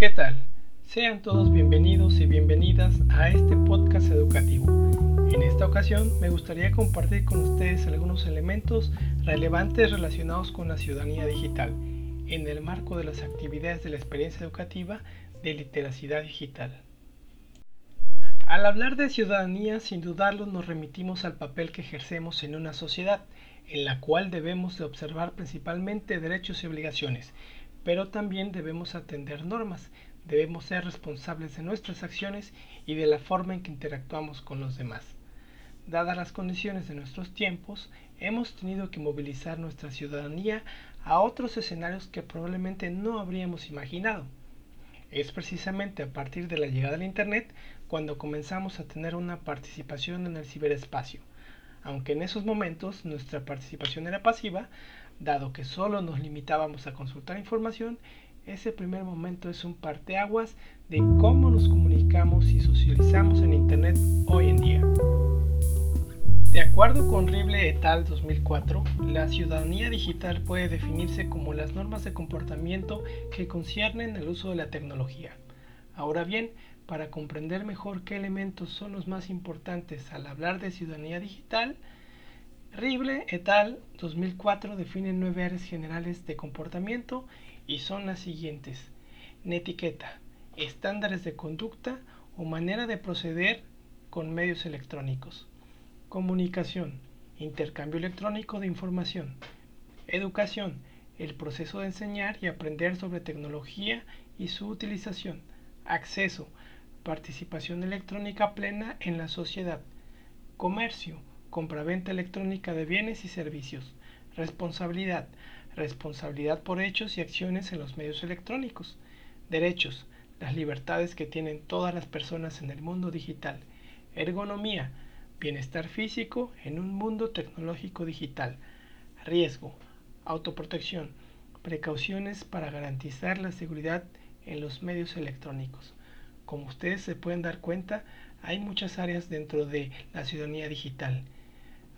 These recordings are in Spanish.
¿Qué tal? Sean todos bienvenidos y bienvenidas a este podcast educativo. En esta ocasión me gustaría compartir con ustedes algunos elementos relevantes relacionados con la ciudadanía digital en el marco de las actividades de la experiencia educativa de literacidad digital. Al hablar de ciudadanía, sin dudarlo, nos remitimos al papel que ejercemos en una sociedad, en la cual debemos de observar principalmente derechos y obligaciones, pero también debemos atender normas, debemos ser responsables de nuestras acciones y de la forma en que interactuamos con los demás. Dadas las condiciones de nuestros tiempos, hemos tenido que movilizar nuestra ciudadanía a otros escenarios que probablemente no habríamos imaginado. Es precisamente a partir de la llegada del Internet cuando comenzamos a tener una participación en el ciberespacio. Aunque en esos momentos nuestra participación era pasiva, dado que solo nos limitábamos a consultar información, ese primer momento es un parteaguas de cómo nos comunicamos y socializamos en Internet hoy en día. De acuerdo con Rible et al. 2004, la ciudadanía digital puede definirse como las normas de comportamiento que conciernen el uso de la tecnología. Ahora bien, para comprender mejor qué elementos son los más importantes al hablar de ciudadanía digital, Rible et al. 2004 define nueve áreas generales de comportamiento y son las siguientes. Netiqueta, estándares de conducta o manera de proceder con medios electrónicos. Comunicación, intercambio electrónico de información. Educación, el proceso de enseñar y aprender sobre tecnología y su utilización. Acceso, participación electrónica plena en la sociedad. Comercio, compraventa electrónica de bienes y servicios. Responsabilidad, responsabilidad por hechos y acciones en los medios electrónicos. Derechos, las libertades que tienen todas las personas en el mundo digital. Ergonomía, Bienestar físico en un mundo tecnológico digital. Riesgo. Autoprotección. Precauciones para garantizar la seguridad en los medios electrónicos. Como ustedes se pueden dar cuenta, hay muchas áreas dentro de la ciudadanía digital.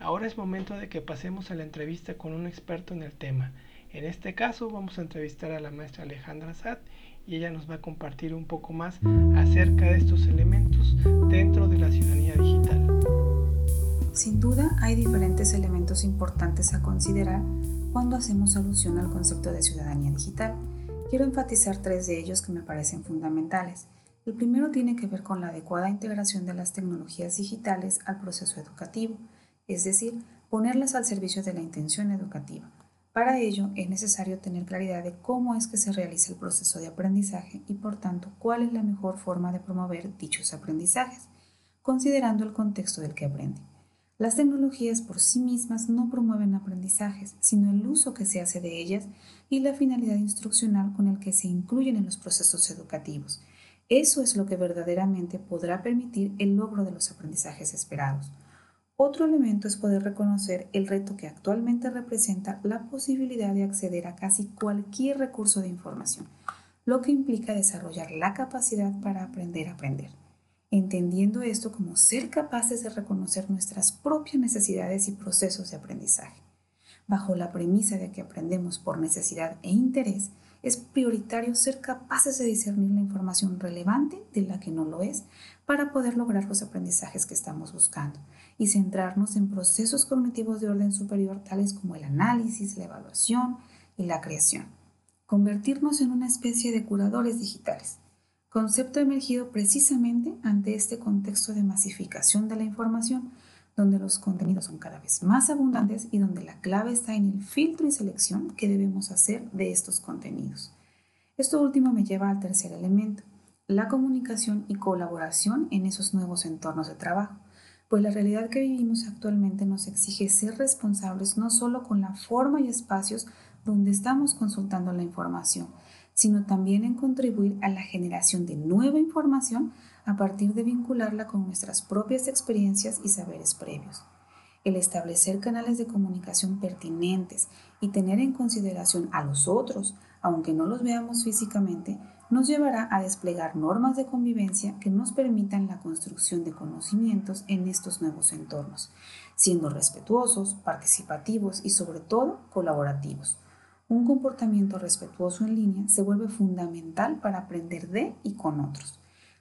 Ahora es momento de que pasemos a la entrevista con un experto en el tema. En este caso vamos a entrevistar a la maestra Alejandra Sad y ella nos va a compartir un poco más acerca de estos elementos dentro de la ciudadanía digital. Sin duda hay diferentes elementos importantes a considerar cuando hacemos alusión al concepto de ciudadanía digital. Quiero enfatizar tres de ellos que me parecen fundamentales. El primero tiene que ver con la adecuada integración de las tecnologías digitales al proceso educativo, es decir, ponerlas al servicio de la intención educativa. Para ello es necesario tener claridad de cómo es que se realiza el proceso de aprendizaje y por tanto cuál es la mejor forma de promover dichos aprendizajes, considerando el contexto del que aprende. Las tecnologías por sí mismas no promueven aprendizajes, sino el uso que se hace de ellas y la finalidad instruccional con el que se incluyen en los procesos educativos. Eso es lo que verdaderamente podrá permitir el logro de los aprendizajes esperados. Otro elemento es poder reconocer el reto que actualmente representa la posibilidad de acceder a casi cualquier recurso de información, lo que implica desarrollar la capacidad para aprender a aprender entendiendo esto como ser capaces de reconocer nuestras propias necesidades y procesos de aprendizaje. Bajo la premisa de que aprendemos por necesidad e interés, es prioritario ser capaces de discernir la información relevante de la que no lo es para poder lograr los aprendizajes que estamos buscando y centrarnos en procesos cognitivos de orden superior tales como el análisis, la evaluación y la creación. Convertirnos en una especie de curadores digitales concepto emergido precisamente ante este contexto de masificación de la información, donde los contenidos son cada vez más abundantes y donde la clave está en el filtro y selección que debemos hacer de estos contenidos. Esto último me lleva al tercer elemento, la comunicación y colaboración en esos nuevos entornos de trabajo, pues la realidad que vivimos actualmente nos exige ser responsables no solo con la forma y espacios donde estamos consultando la información, sino también en contribuir a la generación de nueva información a partir de vincularla con nuestras propias experiencias y saberes previos. El establecer canales de comunicación pertinentes y tener en consideración a los otros, aunque no los veamos físicamente, nos llevará a desplegar normas de convivencia que nos permitan la construcción de conocimientos en estos nuevos entornos, siendo respetuosos, participativos y sobre todo colaborativos Un comportamiento respetuoso en línea se vuelve fundamental para aprender de y con otros.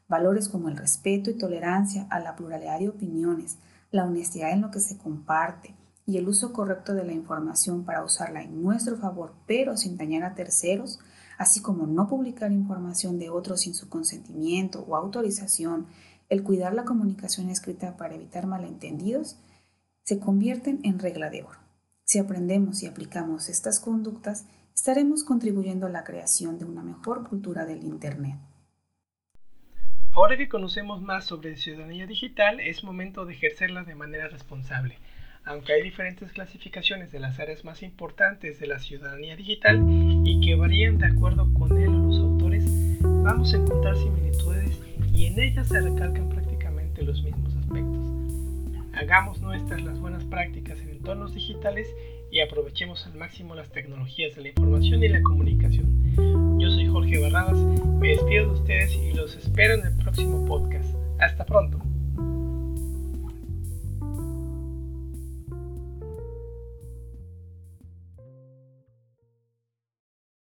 Valores como el respeto y tolerancia a la pluralidad de opiniones, la honestidad en lo que se comparte y el uso correcto de la información para usarla en nuestro favor pero sin dañar a terceros, así como no publicar información de otros sin su consentimiento o autorización, el cuidar la comunicación escrita para evitar malentendidos, se convierten en regla de oro. Si aprendemos y aplicamos estas conductas, estaremos contribuyendo a la creación de una mejor cultura del Internet. Ahora que conocemos más sobre ciudadanía digital, es momento de ejercerla de manera responsable. Aunque hay diferentes clasificaciones de las áreas más importantes de la ciudadanía digital y que varían de acuerdo con él o los autores, vamos a encontrar similitudes y en ellas se recalcan prácticamente los mismos aspectos. Hagamos nuestras las buenas prácticas en entornos digitales y aprovechemos al máximo las tecnologías de la información y la comunicación. Yo soy Jorge Barradas, me despido de ustedes y los espero en el próximo podcast. Hasta pronto.